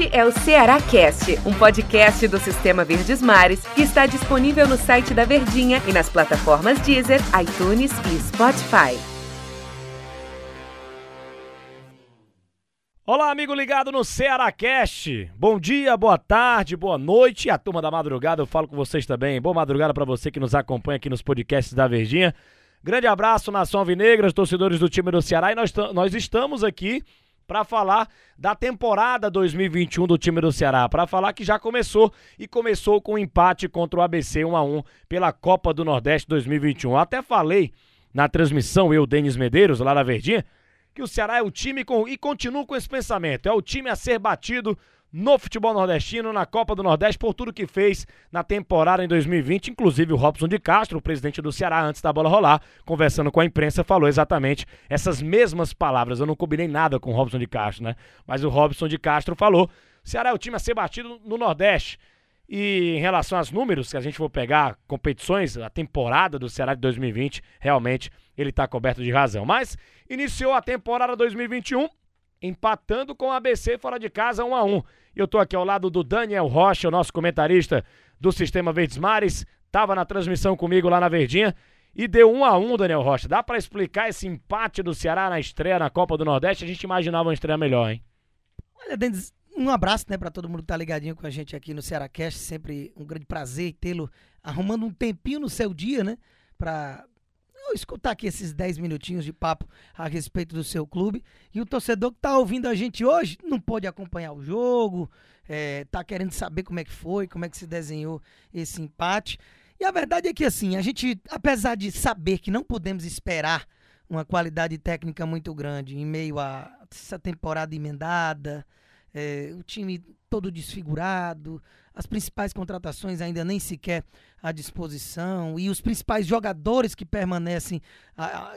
Este é o Ceará Cast, um podcast do Sistema Verdes Mares que está disponível no site da Verdinha e nas plataformas Deezer, iTunes e Spotify. Olá, amigo ligado no Ceará Cast. Bom dia, boa tarde, boa noite. E a turma da madrugada, eu falo com vocês também. Boa madrugada para você que nos acompanha aqui nos podcasts da Verdinha. Grande abraço, Nação Alvinegra, torcedores do time do Ceará. E nós, nós estamos aqui para falar da temporada 2021 do time do Ceará, para falar que já começou e começou com um empate contra o ABC 1 a 1 pela Copa do Nordeste 2021. Até falei na transmissão eu, Denis Medeiros, lá na Verdinha, que o Ceará é o time com, e continuo com esse pensamento, é o time a ser batido no futebol nordestino, na Copa do Nordeste, por tudo que fez na temporada em 2020. Inclusive o Robson de Castro, o presidente do Ceará, antes da bola rolar, conversando com a imprensa, falou exatamente essas mesmas palavras. Eu não combinei nada com o Robson de Castro, né? Mas o Robson de Castro falou: Ceará é o time a ser batido no Nordeste. E em relação aos números, se a gente for pegar competições, a temporada do Ceará de 2020, realmente ele está coberto de razão. Mas iniciou a temporada 2021 empatando com o ABC fora de casa 1 a 1. Eu estou aqui ao lado do Daniel Rocha, o nosso comentarista do Sistema Verdes Mares, estava na transmissão comigo lá na Verdinha e deu 1 a 1, Daniel Rocha. Dá para explicar esse empate do Ceará na estreia na Copa do Nordeste? A gente imaginava uma estreia melhor, hein? Olha, Denis, um abraço, né, para todo mundo que tá ligadinho com a gente aqui no Ceará Cast, sempre um grande prazer tê-lo arrumando um tempinho no seu dia, né, para escutar aqui esses 10 minutinhos de papo a respeito do seu clube. E o torcedor que está ouvindo a gente hoje não pode acompanhar o jogo, é, tá querendo saber como é que foi, como é que se desenhou esse empate. E a verdade é que, assim, a gente, apesar de saber que não podemos esperar uma qualidade técnica muito grande em meio a essa temporada emendada, é, o time todo desfigurado, as principais contratações ainda nem sequer à disposição e os principais jogadores que permanecem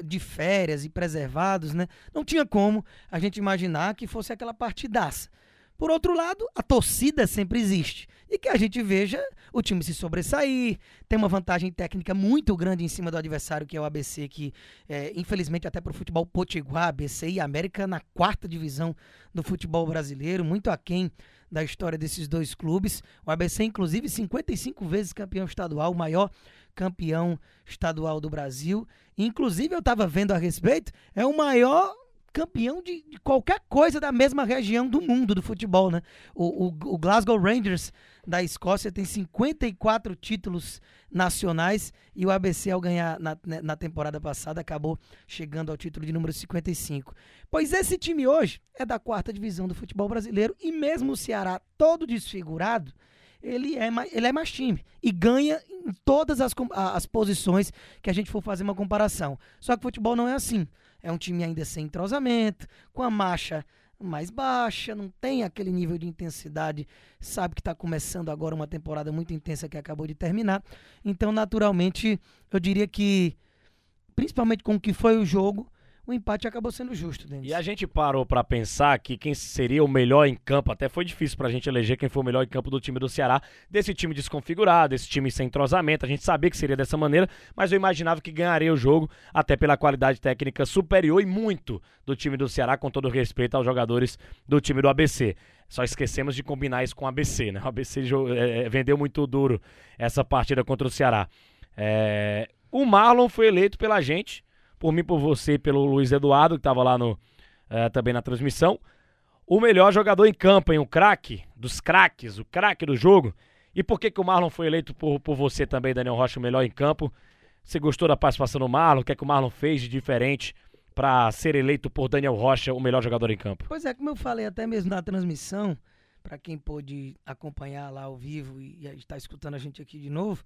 de férias e preservados, né? Não tinha como a gente imaginar que fosse aquela partidaça. Por outro lado, a torcida sempre existe. E que a gente veja o time se sobressair, tem uma vantagem técnica muito grande em cima do adversário, que é o ABC, que é, infelizmente até para o futebol potiguar, ABC e América na quarta divisão do futebol brasileiro, muito aquém da história desses dois clubes. O ABC, inclusive, 55 vezes campeão estadual, o maior campeão estadual do Brasil. Inclusive, eu estava vendo a respeito, é o maior campeão de, de, qualquer coisa da mesma região do mundo do futebol, né? O, o, o, Glasgow Rangers da Escócia tem 54 títulos nacionais e o ABC, ao ganhar na, né, na temporada passada, acabou chegando ao título de número 55. Pois esse time hoje é da quarta divisão do futebol brasileiro e mesmo o Ceará todo desfigurado, ele é, ele é mais time e ganha em todas as, as posições que a gente for fazer uma comparação. Só que o futebol não é assim. É um time ainda sem entrosamento, com a marcha mais baixa, não tem aquele nível de intensidade. Sabe que está começando agora uma temporada muito intensa que acabou de terminar. Então, naturalmente, eu diria que, principalmente com o que foi o jogo, o empate acabou sendo justo, Denis. E a gente parou para pensar que quem seria o melhor em campo, até foi difícil pra gente eleger quem foi o melhor em campo do time do Ceará, desse time desconfigurado, desse time sem entrosamento, a gente sabia que seria dessa maneira, mas eu imaginava que ganharia o jogo, até pela qualidade técnica superior e muito do time do Ceará, com todo respeito aos jogadores do time do ABC. Só esquecemos de combinar isso com o ABC, né? O ABC é, vendeu muito duro essa partida contra o Ceará. É... O Marlon foi eleito pela gente por mim, por você, pelo Luiz Eduardo, que estava lá no, uh, também na transmissão. O melhor jogador em campo, hein? O craque dos craques, o craque do jogo. E por que, que o Marlon foi eleito por, por você também, Daniel Rocha, o melhor em campo? Você gostou da participação do Marlon? O que é que o Marlon fez de diferente para ser eleito por Daniel Rocha o melhor jogador em campo? Pois é, como eu falei até mesmo na transmissão, para quem pôde acompanhar lá ao vivo e está escutando a gente aqui de novo,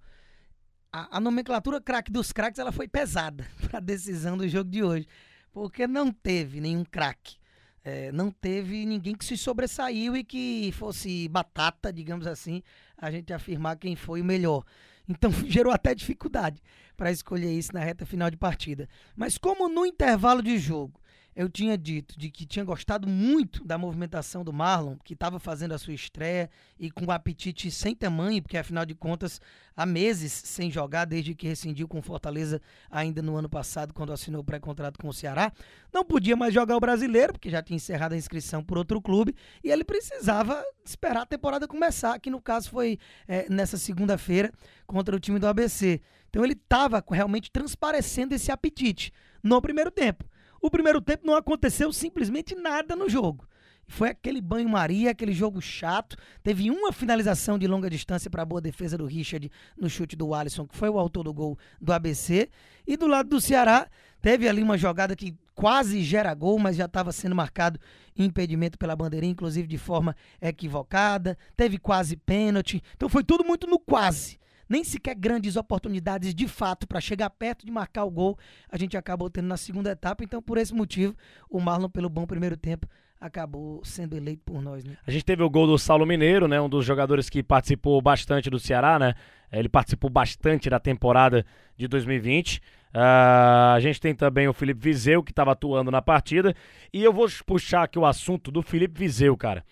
a, a nomenclatura craque dos craques ela foi pesada para a decisão do jogo de hoje, porque não teve nenhum craque. É, não teve ninguém que se sobressaiu e que fosse batata, digamos assim, a gente afirmar quem foi o melhor. Então gerou até dificuldade para escolher isso na reta final de partida. Mas como no intervalo de jogo eu tinha dito de que tinha gostado muito da movimentação do Marlon, que estava fazendo a sua estreia e com um apetite sem tamanho, porque afinal de contas, há meses sem jogar, desde que rescindiu com Fortaleza ainda no ano passado, quando assinou o pré-contrato com o Ceará. Não podia mais jogar o brasileiro, porque já tinha encerrado a inscrição por outro clube, e ele precisava esperar a temporada começar, que no caso foi é, nessa segunda-feira contra o time do ABC. Então ele estava realmente transparecendo esse apetite no primeiro tempo. O primeiro tempo não aconteceu simplesmente nada no jogo. Foi aquele banho-maria, aquele jogo chato. Teve uma finalização de longa distância para a boa defesa do Richard no chute do Alisson, que foi o autor do gol do ABC. E do lado do Ceará, teve ali uma jogada que quase gera gol, mas já estava sendo marcado impedimento pela bandeirinha, inclusive de forma equivocada. Teve quase pênalti. Então foi tudo muito no quase nem sequer grandes oportunidades de fato para chegar perto de marcar o gol, a gente acabou tendo na segunda etapa. Então, por esse motivo, o Marlon, pelo bom primeiro tempo, acabou sendo eleito por nós, né? A gente teve o gol do Saulo Mineiro, né? Um dos jogadores que participou bastante do Ceará, né? Ele participou bastante da temporada de 2020. Uh, ah, a gente tem também o Felipe Vizeu, que estava atuando na partida. E eu vou puxar aqui o assunto do Felipe Vizeu, cara.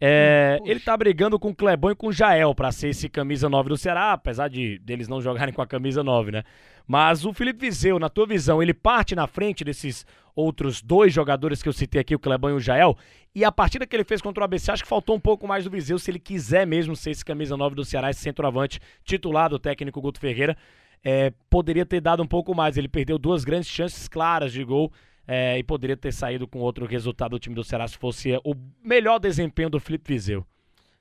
É, hum, ele tá brigando com o Clebão e com o Jael para ser esse camisa 9 do Ceará, apesar de deles não jogarem com a camisa 9, né? Mas o Felipe Vizeu, na tua visão, ele parte na frente desses outros dois jogadores que eu citei aqui, o Clebão e o Jael, e a partida que ele fez contra o ABC, acho que faltou um pouco mais do Vizeu se ele quiser mesmo ser esse camisa 9 do Ceará, esse centroavante titular do técnico Guto Ferreira. É, poderia ter dado um pouco mais. Ele perdeu duas grandes chances claras de gol é, e poderia ter saído com outro resultado do time do Ceará se fosse o melhor desempenho do Felipe Vizeu.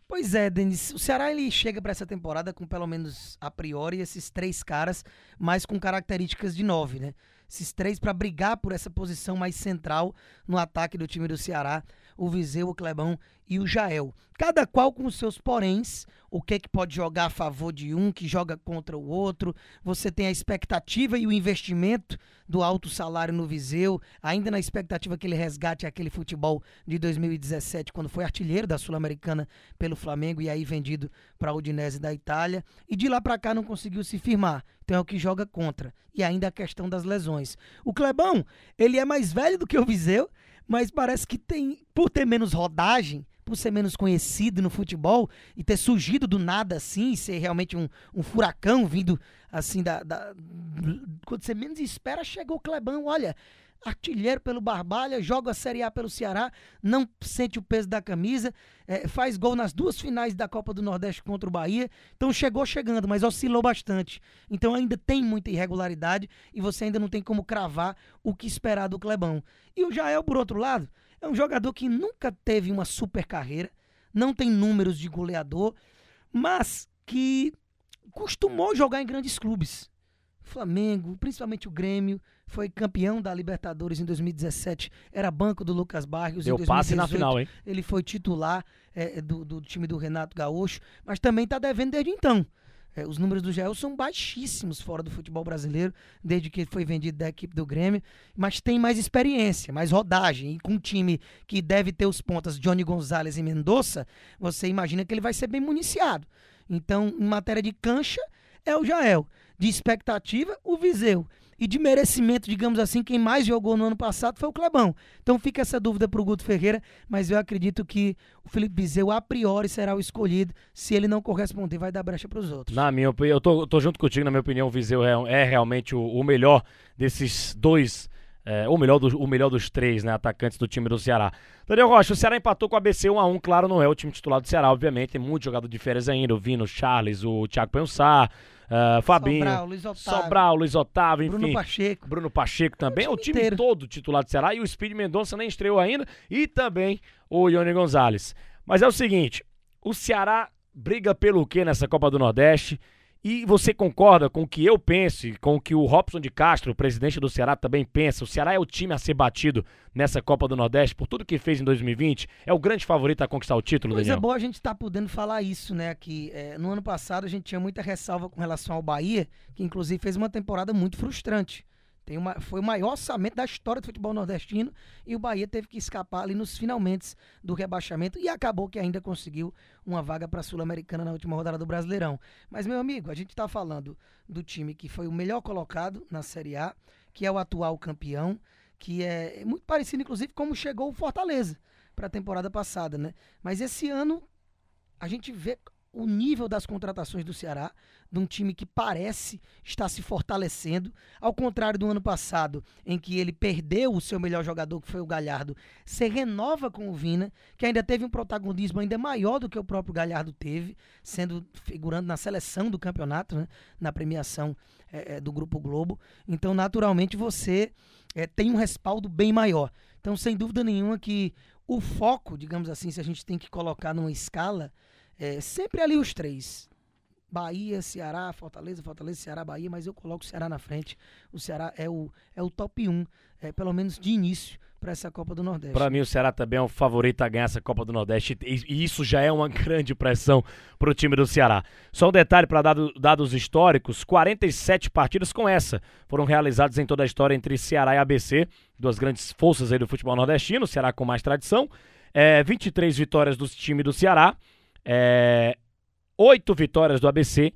Pois é, Denis. O Ceará ele chega para essa temporada com pelo menos a priori esses três caras, mas com características de nove, né? Esses três para brigar por essa posição mais central no ataque do time do Ceará o Viseu, o Clebão e o Jael. Cada qual com os seus poréns, o que é que pode jogar a favor de um, que joga contra o outro. Você tem a expectativa e o investimento do alto salário no Viseu, ainda na expectativa que ele resgate aquele futebol de 2017, quando foi artilheiro da Sul-Americana pelo Flamengo e aí vendido para a Udinese da Itália. E de lá para cá não conseguiu se firmar. Então é o que joga contra. E ainda a questão das lesões. O Clebão, ele é mais velho do que o Viseu, mas parece que tem, por ter menos rodagem, por ser menos conhecido no futebol e ter surgido do nada assim, ser realmente um, um furacão vindo assim da, da, Quando você menos espera, chegou o Clebão, olha. Artilheiro pelo Barbalha, joga a Série A pelo Ceará, não sente o peso da camisa, é, faz gol nas duas finais da Copa do Nordeste contra o Bahia. Então chegou chegando, mas oscilou bastante. Então ainda tem muita irregularidade e você ainda não tem como cravar o que esperar do Clebão. E o Jael, por outro lado, é um jogador que nunca teve uma super carreira, não tem números de goleador, mas que costumou jogar em grandes clubes. Flamengo, principalmente o Grêmio, foi campeão da Libertadores em 2017, era banco do Lucas Barrios. Deu em 2018, passe na final, hein? Ele foi titular é, do, do, time do Renato Gaúcho, mas também está devendo desde então. É, os números do Jael são baixíssimos fora do futebol brasileiro, desde que foi vendido da equipe do Grêmio, mas tem mais experiência, mais rodagem. E com um time que deve ter os pontas Johnny Gonzalez e Mendonça, você imagina que ele vai ser bem municiado. Então, em matéria de cancha, é o Jael. De expectativa, o Viseu e de merecimento, digamos assim, quem mais jogou no ano passado foi o Clebão. Então fica essa dúvida para o Guto Ferreira, mas eu acredito que o Felipe Bizeu a priori será o escolhido. Se ele não corresponder, vai dar brecha para os outros. Na minha opinião, eu tô, tô junto contigo, na minha opinião, o Viseu é, é realmente o, o melhor desses dois é, o, melhor do, o melhor dos três, né, atacantes do time do Ceará. Daniel Rocha, o Ceará empatou com o ABC 1x1, claro, não é o time titular do Ceará, obviamente, tem muito jogador de férias ainda, o Vino, Charles, o Thiago Pensar, uh, Fabinho, Sobral, Luiz Otávio, Sobral, Luiz Otávio, enfim. Bruno Pacheco. Bruno Pacheco também, é o time, inteiro. todo titular do Ceará, e o Speed Mendonça nem estreou ainda, e também o Ione Gonzalez. Mas é o seguinte, o Ceará briga pelo quê nessa Copa do Nordeste? E você concorda com o que eu penso e com o que o Robson de Castro, o presidente do Ceará, também pensa? O Ceará é o time a ser batido nessa Copa do Nordeste por tudo que fez em 2020? É o grande favorito a conquistar o título, Coisa Daniel? boa a gente estar tá podendo falar isso, né? Que é, no ano passado a gente tinha muita ressalva com relação ao Bahia, que inclusive fez uma temporada muito frustrante. Tem uma, foi o maior orçamento da história do futebol nordestino e o Bahia teve que escapar ali nos finalmente do rebaixamento e acabou que ainda conseguiu uma vaga para a Sul-Americana na última rodada do Brasileirão. Mas, meu amigo, a gente está falando do time que foi o melhor colocado na Série A, que é o atual campeão, que é muito parecido, inclusive, como chegou o Fortaleza para a temporada passada, né? Mas esse ano a gente vê o nível das contratações do Ceará, de um time que parece estar se fortalecendo, ao contrário do ano passado, em que ele perdeu o seu melhor jogador, que foi o Galhardo, se renova com o Vina, que ainda teve um protagonismo ainda maior do que o próprio Galhardo teve, sendo figurando na seleção do campeonato, né, na premiação é, do Grupo Globo. Então, naturalmente, você é, tem um respaldo bem maior. Então, sem dúvida nenhuma que o foco, digamos assim, se a gente tem que colocar numa escala, é sempre ali os três. Bahia, Ceará, Fortaleza, Fortaleza, Ceará, Bahia, mas eu coloco o Ceará na frente. O Ceará é o, é o top 1, é, pelo menos de início, para essa Copa do Nordeste. Para mim, o Ceará também é o favorito a ganhar essa Copa do Nordeste e, isso já é uma grande pressão para o time do Ceará. Só um detalhe para dado, dados históricos: 47 partidas com essa foram realizadas em toda a história entre Ceará e ABC, duas grandes forças aí do futebol nordestino, Ceará com mais tradição. É, 23 vitórias do time do Ceará, é, 8 vitórias do ABC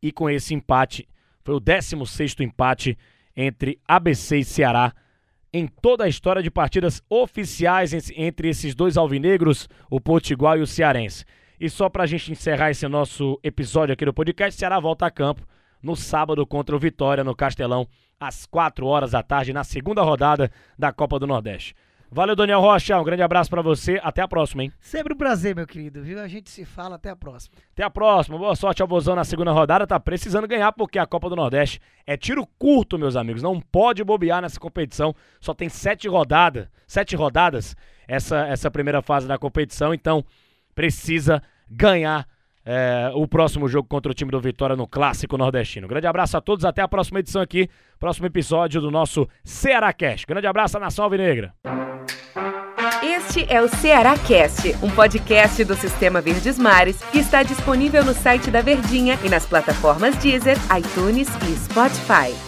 e com esse empate, foi o 16 empate entre ABC e Ceará em toda a história de partidas oficiais entre esses dois alvinegros, o Potiguar e o Cearense. E só para a gente encerrar esse nosso episódio aqui do podcast, Ceará volta a campo no sábado contra o Vitória no Castelão, às 4 horas da tarde, na segunda rodada da Copa do Nordeste. Valeu, Daniel Rocha. Um grande abraço para você. Até a próxima, hein? Sempre um prazer, meu querido, viu? A gente se fala. Até a próxima. Até a próxima. Boa sorte ao Bozão na segunda rodada. Tá precisando ganhar porque a Copa do Nordeste é tiro curto, meus amigos. Não pode bobear nessa competição. Só tem sete rodadas. Sete rodadas essa, essa primeira fase da competição. Então, precisa ganhar é, o próximo jogo contra o time do Vitória no Clássico Nordestino. Grande abraço a todos, até a próxima edição aqui, próximo episódio do nosso Ceará Cast. Grande abraço, Nação Alvinegra. Este é o Ceará Cast, um podcast do Sistema Verdes Mares que está disponível no site da Verdinha e nas plataformas Deezer, iTunes e Spotify.